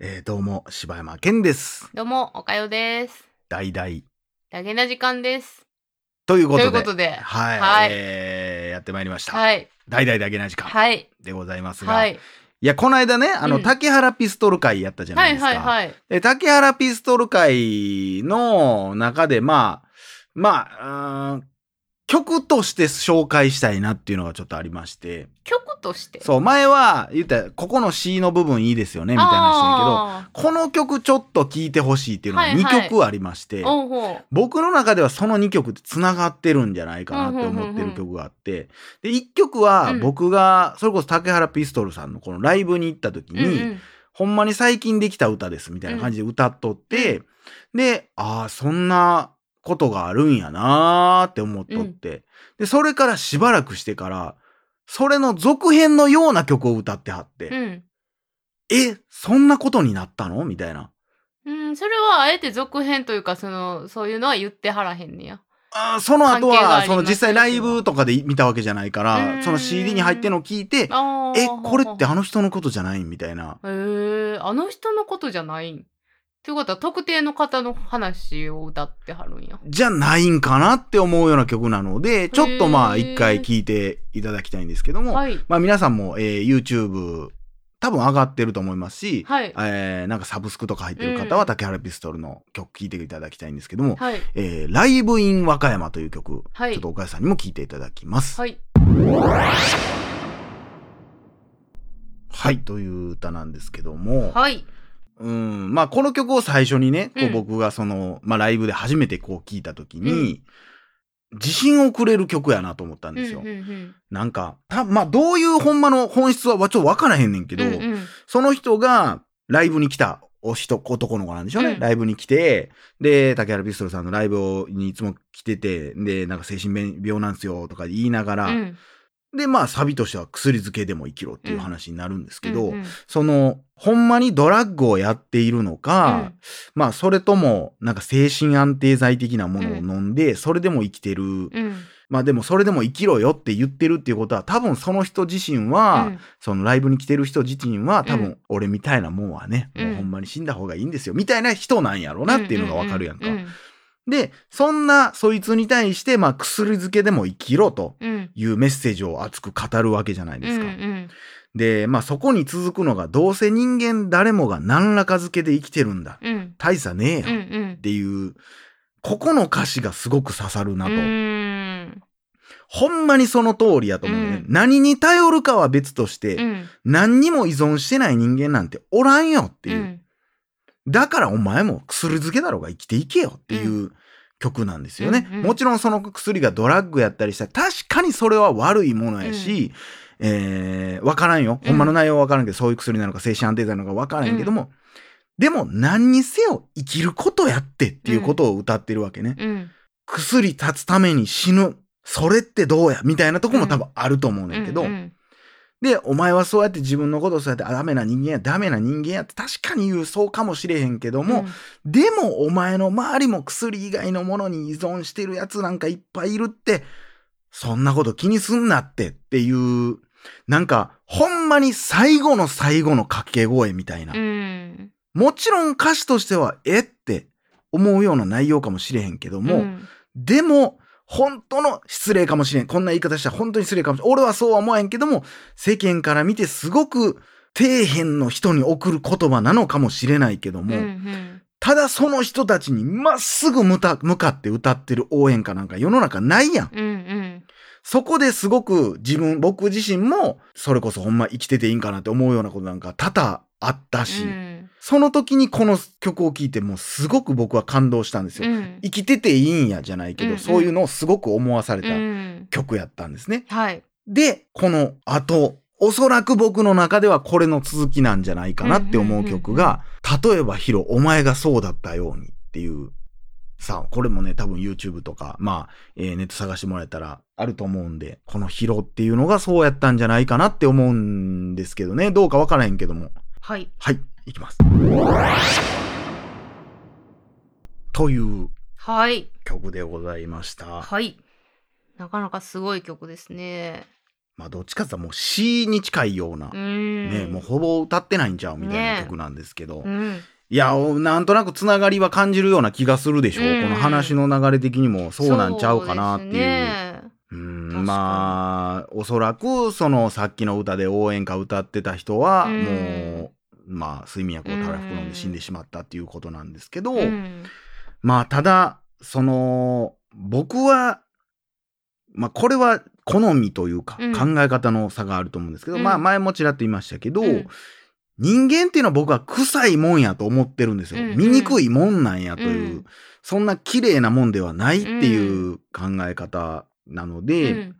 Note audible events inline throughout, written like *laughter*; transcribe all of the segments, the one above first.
えーどうも柴山健です。どうも、おかよです。大々。ダゲな時間です。ということとでいうことで、はい、はい。えーやってまいりました、はい、大々だけな時間はい、でございますが、、はい。い、やこの間ねあの、うん。竹原ピストル会やったじゃなはいい、ですか、はい、はい。で竹原ピストル会の中でまあまあうーん曲として紹介したいなっていうのがちょっとありまして。曲として？そう前は言ったらここの C の部分いいですよねみたいな話だけどあこの曲ちょっと聴いてほしいっていうのが2はいはい。曲ありまして、ーおうほう。僕の中ではその2曲ってつながってるんじゃないかなって思ってる曲があって、で、1曲はうん。僕が、それこそ竹原ピストルさんのこのライブに行った時に、うんうん。ほんまに最近できた歌ですみたいな感じで歌っとって、で、ああ、そんなことがあるんやなーって思っとって、で、それからしばらくしてから、それの続編のような曲を歌ってはって、うん。え、そんなことになったの？みたいな。うん、それはあえて続編というか、その、そういうのは言ってはらへんねや。あーその後は、その実際ライブとかで見たわけじゃないかうら、んその CD に入ってんのを聞いて、あえ、これってあの。の人のことじゃない？みたいな。へえあの人のことじゃないん。ということは、特定の方の話を歌ってはるんや。じゃないんかなって思うような曲なので、ちょっとまあ一回聴いていただきたいんですけども、はい。まあ皆さんも、えー YouTube 多分上がってると思いますし、はい。えーなんかサブスクとか入ってる方うんは竹原ピストルの曲聴いていただきたいんですけども、はい。えーライブイン和歌山という曲、はいちょっと岡谷さんにも聴いていただきます。はい。はい、という歌なんですけども、はい。うん、まあこの曲を最初にね、こううん。僕がその、まあライブで初めてこう聴いた時に、自信をくれる曲やなと思ったんですよ。うんうんうん。なんか、たまあどういうほんまの本質はちょっとわからへんねんけど、うんうん。その人がライブに来たお人、男の子なんでしょうね。うん。ライブに来て、で、竹原ピストルさんのライブをにいつも来てて、で、なんか精神病なんですよとか言いながら、うんで、まあサビとしては薬漬けでも生きろっていう話になるんですけど、うんうん。その、ほんまにドラッグをやっているのか、まあそれとも、なんか精神安定剤的なものを飲んで、それでも生きてる。うん。まあでもそれでも生きろよって言ってるっていうことは、多分その人自身は、うん。そのライブに来てる人自身は、多う分俺みたいなもんはね、うん。もうほんまに死んだ方がいいんですよ、みたいな人なんやろうなっていうのがわかるやんか。ううで、そんなそいつに対して、まあ薬漬けでも生きろとうんいうメッセージを熱く語るわけじゃないですか。うんうんで、まあそこに続くのが、どうせ人間誰もが何らか漬けで生きてるんだ。うん大差ねえようんうんっていう、ここの歌詞がすごく刺さるなと。ほんまにその通りやと思うね。うん何に頼るかは別として、うん何にも依存してない人間なんておらんよっていう。うんだからお前も薬漬けだろうが生きていけよっていう曲なんですよね。うんうん。もちろんその薬がドラッグやったりしたら確かにそれは悪いものやし、えー、わからんよ。うん。ほんまの内容はわからんけど、そういう薬なのか精神安定剤なのかわからんけども、でも何にせよ生きることやってっていうことを歌ってるわけね。うん。薬立つために死ぬ。それってどうや？みたいなとこも多分あると思うねんけど、うんで、お前はそうやって自分のことをそうやってあダメな人間や、ダメな人間やって確かに言うそうかもしれへんけども、でもお前の周りも薬以外のものに依存してるやつなんかいっぱいいるって、そんなこと気にすんなってっていう、なんか、ほんまに最後の最後の掛け声みたいな。うん。もちろん歌詞としては、えって思うような内容かもしれへんけども、うん。でも、本当の失礼かもしれん。こんな言い方したら本当に失礼かもしれん。俺はそうは思わへんけども、世間から見てすごく底辺の人に送る言葉なのかもしれないけども、うんうんただその人たちにまっすぐ向かって歌ってる応援歌なんか世の中ないやん。うんうんそこですごく自分、僕自身も、それこそほんま生きてていいんかなって思うようなことなんか多々あったし、うんその時にこの曲を聴いてもうすごく僕は感動したんですよ。うん。生きてていいんやじゃないけど、うんうん。そういうのをすごく思わされたうん。曲やったんですね。はい。で、この後、おそらく僕の中ではこれの続きなんじゃないかなって思う曲が、例えばヒロ、お前がそうだったようにっていう、さあ、これもね、多分 YouTube とか、まあ、えーネット探してもらえたらあると思うんで、このヒロっていうのがそうやったんじゃないかなって思うんですけどね、どうかわからへんけども。はい。はい、いきます。というはい曲でございました。はいなかなかすごい曲ですねまあどっちかって言ったらもう詩に近いような、うん。ね、もうほぼ歌ってないんちゃうみたいなね曲なんですけど、うん。いや、おなんとなくつながりは感じるような気がするでしょう。うんこの話の流れ的にもそうなんちゃうかなっていう。そうですねうん確かにまあ、おそらく、そのさっきの歌で応援歌歌ってた人は、うんもう、まあ、睡眠薬をたらふく飲んで死んでしまったっていうことなんですけど、うん。まあ、ただ、その、僕は、まあ、これは好みというか、うん。考え方の差があると思うんですけど、うん。まあ、前もちらっと言いましたけど、うん。人間っていうのは僕は臭いもんやと思ってるんですよ。醜いもんなんやという、うん。そんな綺麗なもんではないっていう考え方なので、うん。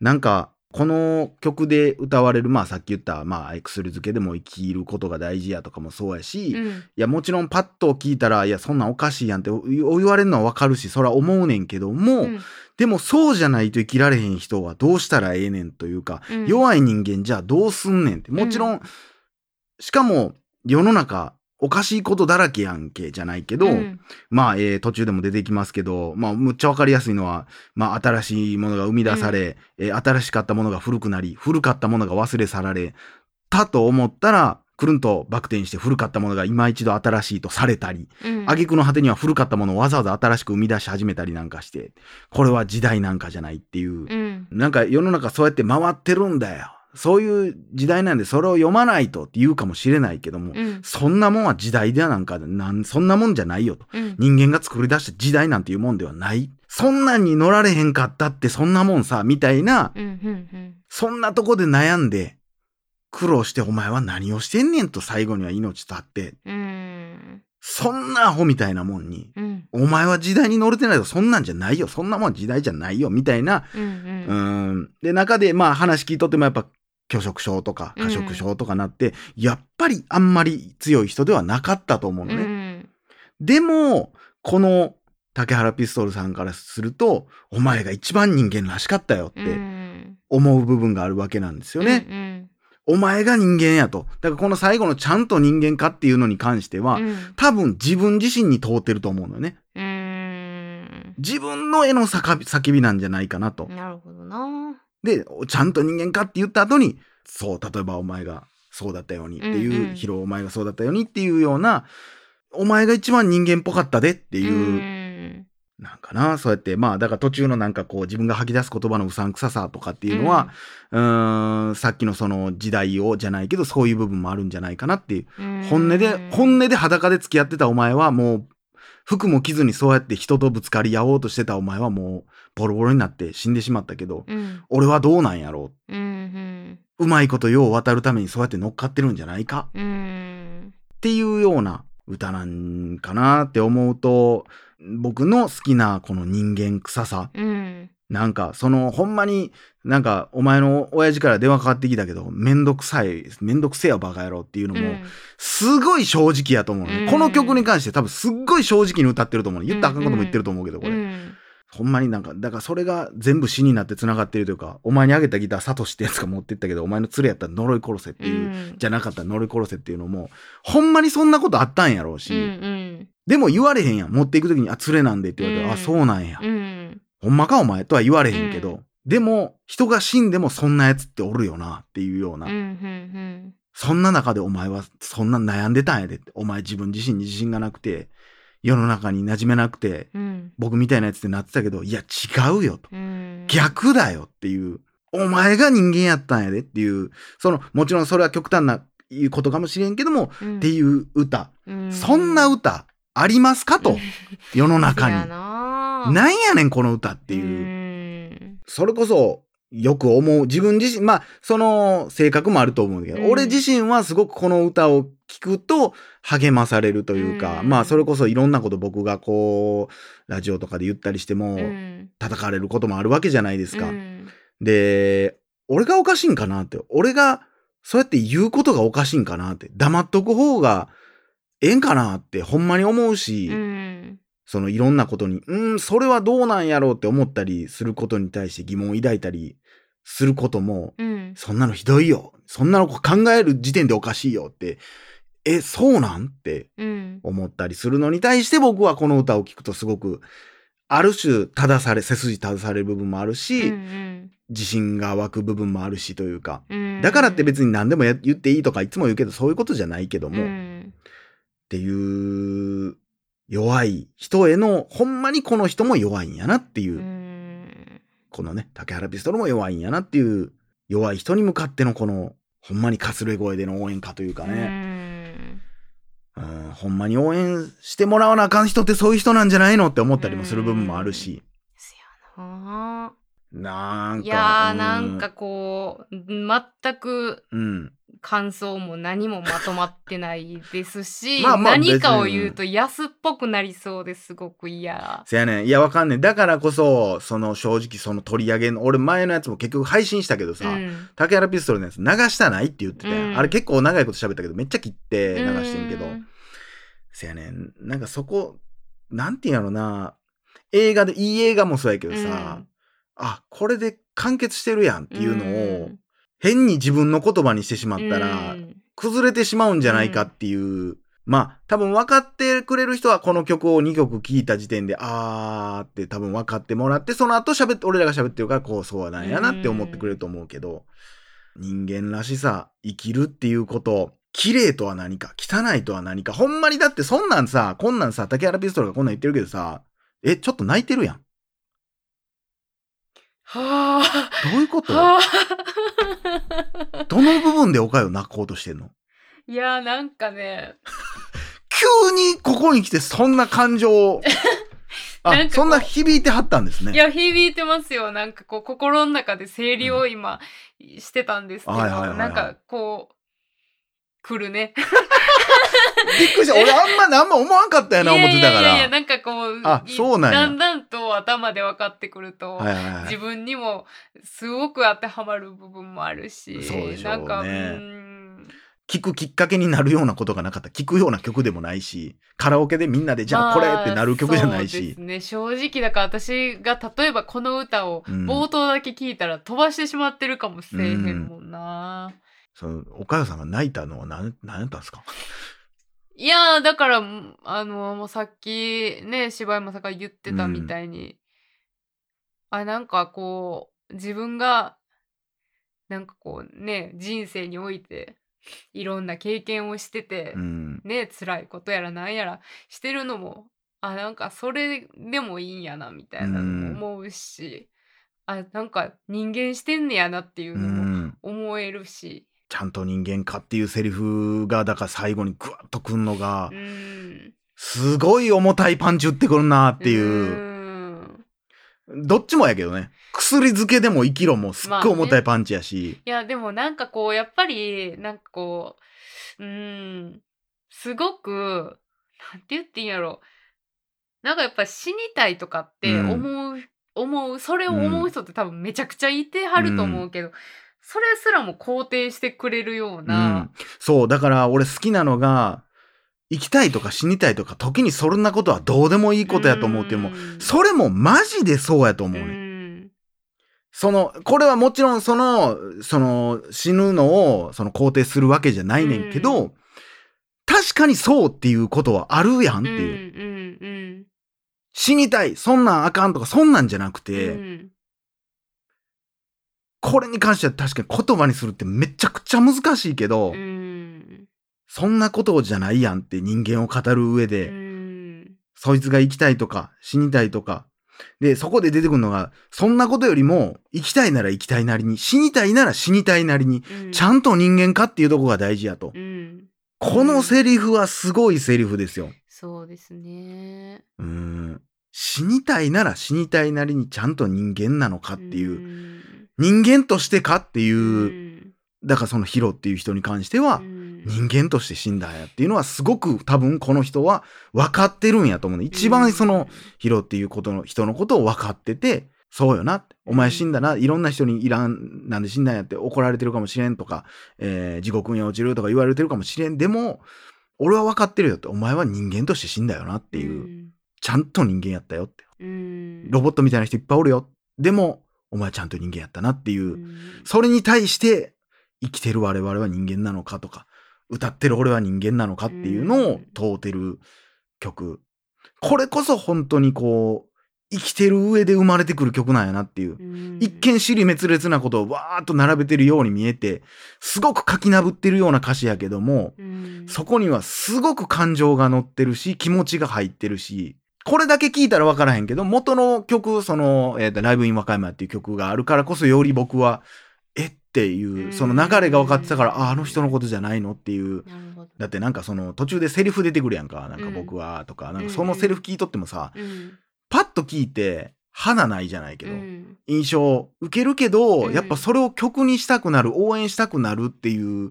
なんか、この曲で歌われる、まあさっき言った、まあ薬漬けでも生きることが大事やとかもそうやし、いうん。やもちろんパッと聞いたら、いやそんなんおかしいやんって言われるのはわかるし、それは思うねんけども、うん。でもそうじゃないと生きられへん人はどうしたらええねんというか、うん。弱い人間じゃあどうすんねんって。もちろん、しかも世の中おかしいことだらけやんけじゃないけど、うん。まあ、えー途中でも出てきますけど、まあ、むっちゃわかりやすいのは、まあ、新しいものが生み出され、えー新しかったものが古くなり、古かったものが忘れ去られたと思ったら、くるんとバク転して古かったものが今一度新しいとされたり、うん。挙句の果てには古かったものをわざわざ新しく生み出し始めたりなんかして、これは時代なんかじゃないっていううん。なんか世の中そうやって回ってるんだよ。そういう時代なんでそれを読まないとって言うかもしれないけども、うんそんなもんは時代ではなんかなん、そんなもんじゃないよと。うん人間が作り出した時代なんていうもんではない。そんなんに乗られへんかったってそんなもんさ、みたいな、うんうんそんなとこで悩んで、苦労してお前は何をしてんねんと最後には命絶って、うんそんなアホみたいなもんに、うんお前は時代に乗れてないとそんなんじゃないよ。そんなもんは時代じゃないよ。みたいなうんうんうーん。で、中で、まあ話聞いとってもやっぱ、拒食症とか過食症とかなって、やっぱりあんまり強い人ではなかったと思うのうね。んでも、この竹原ピストルさんからすると、お前が一番人間らしかったよっうてん思う部分があるわけなんですよね。うんお前が人間やと。だからこの最後のちゃんと人間かっていうのに関しては、うん多分自分自身に通ってると思うのよね。うん自分の絵の叫び叫びなんじゃないかなと。なるほどなで、ちゃんと人間かって言った後に、そう、例えばお前がそうだったようにっていう、うんうんヒロお前がそうだったようにっていうような、お前が一番人間っぽかったでっていう、うん。なんかな、そうやって、まあ、だから途中のなんかこう自分が吐き出す言葉のうさんくささとかっていうのは、うーん、さっきのその時代をじゃないけど、そういう部分もあるんじゃないかなっていう。うん。本音で、本音で裸で付き合ってたお前はもう、服も着ずにそうやって人とぶつかり合おうとしてたお前はもう、ボロボロになって死んでしまったけど、うん。俺はどうなんやろう。んうん。う。うまいことよう渡るためにそうやって乗っかってるんじゃないか。うんっていうような歌なんかなって思うと、僕の好きなこの人間臭さ。うん。なんか、その、ほんまに、なんか、お前の親父から電話かかってきたけど、めんどくさい、めんどくせえよバカ野郎っていうのも、すごい正直やと思うね、うん。この曲に関して多分すっごい正直に歌ってると思うね。言ったらあかんことも言ってると思うけど、これ。うんほんまになんか、だからそれが全部詩になって繋がってるというか、お前にあげたギターサトシってやつが持ってったけど、お前の連れやったら呪い殺せっていう、うんじゃなかったら呪い殺せっていうのも、ほんまにそんなことあったんやろうし、うんうんでも言われへんやん。持っていくときに、あ、連れなんでって言われたら、うんあ、そうなんや。うんほんまかお前とは言われへんけど、うんでも、人が死んでもそんなやつっておるよなっていうような、うんうんそんな中でお前はそんな悩んでたんやでって。お前自分自身に自信がなくて、世の中に馴染めなくて、うん僕みたいなやつってなってたけど、いや違うよと。うん逆だよっていう。お前が人間やったんやでっていう、その、もちろんそれは極端ないうことかもしれんけども、うんっていう歌。うんそんな歌ありますかと。*laughs* 世の中やに。ななんやねんこの歌っていう。うんそれこそ、よく思う。自分自身、まあ、その性格もあると思うんだけど、うん俺自身はすごくこの歌を聴くと励まされるというか、うんまあ、それこそいろんなこと僕がこう、ラジオとかで言ったりしても、うん叩かれることもあるわけじゃないですか。うんで、俺がおかしいんかなって。俺が、そうやって言うことがおかしいんかなって。黙っとく方がええんかなって、ほんまに思うし、うんそのいろんなことに、うん、それはどうなんやろうって思ったりすることに対して疑問を抱いたりすることも、うん。そんなのひどいよ。そんなの考える時点でおかしいよって、え、そうなん？ってうん。思ったりするのに対して僕はこの歌を聴くとすごくある種正され、背筋正される部分もあるし、うん自信が湧く部分もあるしというか、うんだからって別に何でもや言っていいとかいつも言うけど、そういうことじゃないけども、っうん。ていう、弱い人への、ほんまにこの人も弱いんやなっていう、うんこのね、竹原ピストルも弱いんやなっていう、弱い人に向かってのこの、ほんまにかすれ声での応援歌というかね、うん、ほんまに応援してもらわなあかん人ってそういう人なんじゃないのって思ったりもする部分もあるし、な。なんか、いやなんかこう全くうん、感想も何もまとまってないですしまあまあ何かを言うと安っぽくなりそうですごく嫌。せやねん。いや、わかんねん。だからこそ、その正直その取り上げの、俺前のやつも結局配信したけどさ、うん。竹原ピストルのやつ流したないって言ってて、うん。あれ結構長いこと喋ったけど、めっちゃ切って流してんけど、うんせやねん。なんかそこ、なんていうんやろな、映画で、いい映画もそうやけどさ、あ、これで完結してるやんっていうのを、うん変に自分の言葉にしてしまったら、うん。崩れてしまうんじゃないかっていう、まあ、多分分かってくれる人はこの曲を2曲聴いた時点で、あーって多分分かってもらって、その後喋って、俺らが喋ってるから、こう、そうなんやなって思ってくれると思うけど、人間らしさ、生きるっていうこと、綺麗とは何か、汚いとは何か、ほんまにだってそんなんさ、こんなんさ、竹原ピストルがこんなん言ってるけどさ、え、ちょっと泣いてるやん。はあ。どういうこと？はあ。どの部分でおかよ泣こうとしてんの？いやなんかね急にここに来てそんな感情を *laughs* あなんかこうそんな響いてはったんですね。いや響いてますよなんかこう心の中で整理を今してたんですけど、はいはいはいはいなんかこう来るね。びっくりした。俺あんま何も思わんかったよな思ってたから。いやいやなんかこうあそうなんや。だんだんと頭で分かってくると、はいはいはい。自分にもすごく当てはまる部分もあるしそうでしょうね。なんかうーん。聞くきっかけになるようなことがなかった。聞くような曲でもないし、カラオケでみんなでじゃあこれってなる曲じゃないまあそうでしす。ね。正直だから私が例えばこの歌をうん。冒頭だけ聞いたら飛ばしてしまってるかもしれへんもんな、その、おかよさんが泣いたのは何、何やったんですか？いやーだからあのもうさっきね柴山さんが言ってたみたいに、あなんかこう自分がなんかこうね人生においていろんな経験をしてて、うん。ね辛いことやらなんやらしてるのもあなんかそれでもいいんやなみたいなのも思うし、あなんか人間してんねやなっていううのもん。思えるし、ちゃんと人間かっていうセリフが、だから最後にグワッとくんのがう、ん、すごい重たいパンチ打ってくるなっていう。うんどっちもやけどね。薬漬けでも生きろもすっごい重たいパンチやし。いやでもなんかこうやっぱりなんかこううんすごくなんて言っていいんやろなんかやっぱ死にたいとかってうん思う、思うそれを思う人って多分めちゃくちゃいてはると思うけど、それすらも肯定してくれるよううな、ん。そう、だから俺好きなのが、生きたいとか死にたいとか、時にそんなことはどうでもいいことやと思うっていうのも、んそれもマジでそうやと思うね。んその、これはもちろんその、その、死ぬのを、その肯定するわけじゃないねんけど、う確かにそうっていうことはあるやんってうんいう。うん死にたい、そんなんあかんとか、そんなんじゃなくうて、んこれに関しては確かに言葉にするってめちゃくちゃ難しいけど、うん。そんなことじゃないやんって人間を語る上うで、ん。そいつが生きたいとか死にたいとか、で、そこで出てくるのが、そんなことよりも、生きたいなら生きたいなりに、死にたいなら死にたいなりに、うん。ちゃんと人間かっていうとこが大事やと。うん。このセリフはすごいセリフですよ。そうですね。うーん。死にたいなら死にたいなりにちゃんと人間なのかっていう、うん人間としてかっていう、うんだからそのヒロっていう人に関しては、うん人間として死んだんやっていうのはすごく多分この人は分かってるんやと思うね。一番そのヒロっていうことの人のことを分かってて、そうよな。お前死んだな。いろんな人にいらん、なんで死んだんやって怒られてるかもしれんとか、えー地獄に落ちるとか言われてるかもしれん。でも、俺は分かってるよって。お前は人間として死んだよなっていう。ちゃんと人間やったよって。うんロボットみたいな人いっぱいおるよ。でも、お前ちゃんと人間やったなっていう。うんそれに対して、生きてる我々は人間なのかとか、歌ってる俺は人間なのかっていうのを問うてる曲。これこそ本当にこう、生きてる上で生まれてくる曲なんやなっていう。うん一見尻滅裂なことをわーっと並べてるように見えて、すごく書きなぶってるような歌詞やけども、うんそこにはすごく感情が乗ってるし、気持ちが入ってるし、これだけ聞いたら分からへんけど、元の曲、その、えーとライブイン和歌山っていう曲があるからこそより僕は、えっていうう、ん。その流れが分かってたから、あ、あの人のことじゃないのっていう。だってなんかその途中でセリフ出てくるやんか。なんか僕はとか、なんかそのセリフ聞いとってもさ、うん。パッと聞いて、花ないじゃないけど、うん。印象受けるけど、うん。やっぱそれを曲にしたくなる、応援したくなるっていう、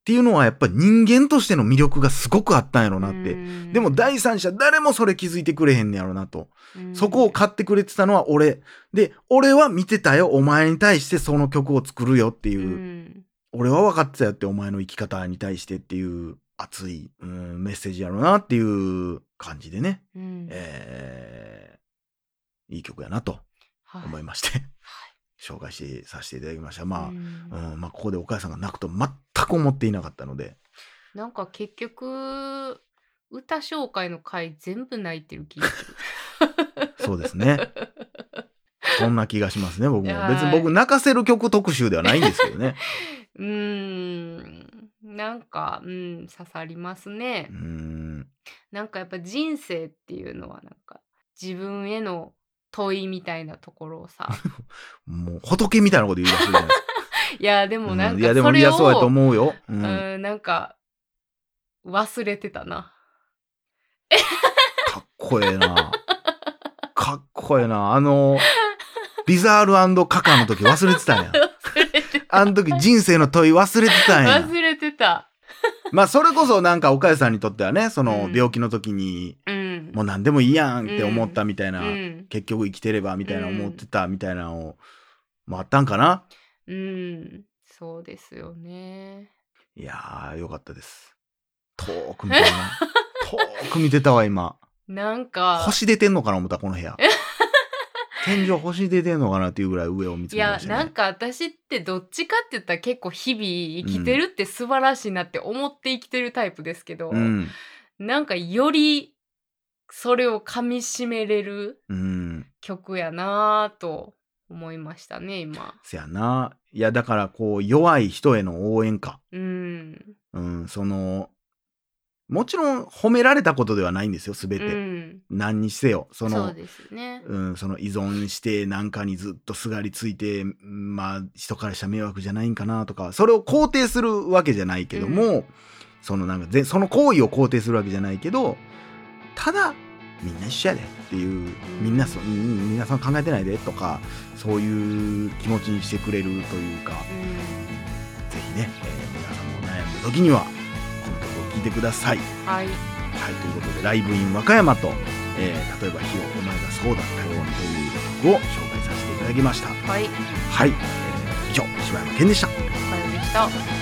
っていうのはやっぱり人間としての魅力がすごくあったんやろなって。うんでも第三者誰もそれ気づいてくれへんねやろなと。うんそこを買ってくれてたのは俺。で、俺は見てたよ。お前に対してその曲を作るよっていう。うん俺は分かってたよってお前の生き方に対してっていう熱い、うん、メッセージやろうなっていう感じでね。うんえー、いい曲やなとはい思いまして、*laughs* 紹介してさせていただきました。まあ、ううんんまあ、ここで岡谷さんが泣くと全く思っていなかったので、なんか結局歌紹介の回全部泣いてる気がする。そうですね。そんな気がしますね、僕も。はい別に僕泣かせる曲特集ではないんですけどね。*laughs* うーんなんか、うん、刺さりますねう。ん。なんかやっぱ人生っていうのはなんか自分への問いみたいなところをさ *laughs* もう仏みたいなこと言い出してるじゃないですか。いやでもなんうんいや、でも、いや、そうやとを思うよ。う。うんんなんか忘れてたな。*laughs* かっこええな。かっこええな。あの、ビザールカカの時忘れてたんや。*laughs* あの時人生の問い忘れてたんや。忘れてた。まあ、それこそなんか岡谷さんにとってはね、そのうん病気の時に、うん。もう何でもいいやんって思ったみたいな、うん。結局生きてればみたいな思ってたみたいなのを、もあったんかなうん。そうですよね。*laughs* いやー、よかったです。遠く見てるな。*laughs* 遠く見てたわ、今。*laughs* なんか、星出てんのかな思った、この部屋。天井星出てんのかなっていうぐらい上を見ついやめましたね。なんか私ってどっちかって言ったら結構日々生きてるって素晴らしいなって思って生きてるタイプですけど、うん。なんかよりそれを噛みしめれるうん。曲やなぁと思いましたね今。せやな。いや、だから、こう、弱い人への応援歌。うん。うん、その、もちろん褒められたことではないんですよ、すべうて。ん。何にせよ。その、そうですね。うん、その依存してなんかにずっとすがりついて、まあ、人からしたら迷惑じゃないんかなとか、それを肯定するわけじゃないけども、そのなんかぜ、その行為を肯定するわけじゃないけど、ただ、みんな一緒やでっていう、みんなそ、うんみん考えてないでとか、そういう気持ちにしてくれるというか、ぜひね、えー皆さんも悩んだ時には、この曲を聴いてください。うん。はい。はい、ということで、ライブイン和歌山と、えー例えば、ヒロ、お前がそうだったようにという曲を紹介させていただきました。はい。はい、えー以上、柴山健でした。おはようでした。